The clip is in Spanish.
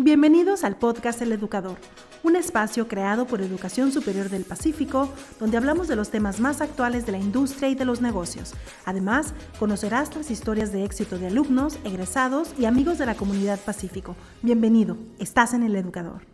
Bienvenidos al podcast El Educador, un espacio creado por Educación Superior del Pacífico, donde hablamos de los temas más actuales de la industria y de los negocios. Además, conocerás las historias de éxito de alumnos, egresados y amigos de la comunidad Pacífico. Bienvenido, estás en El Educador.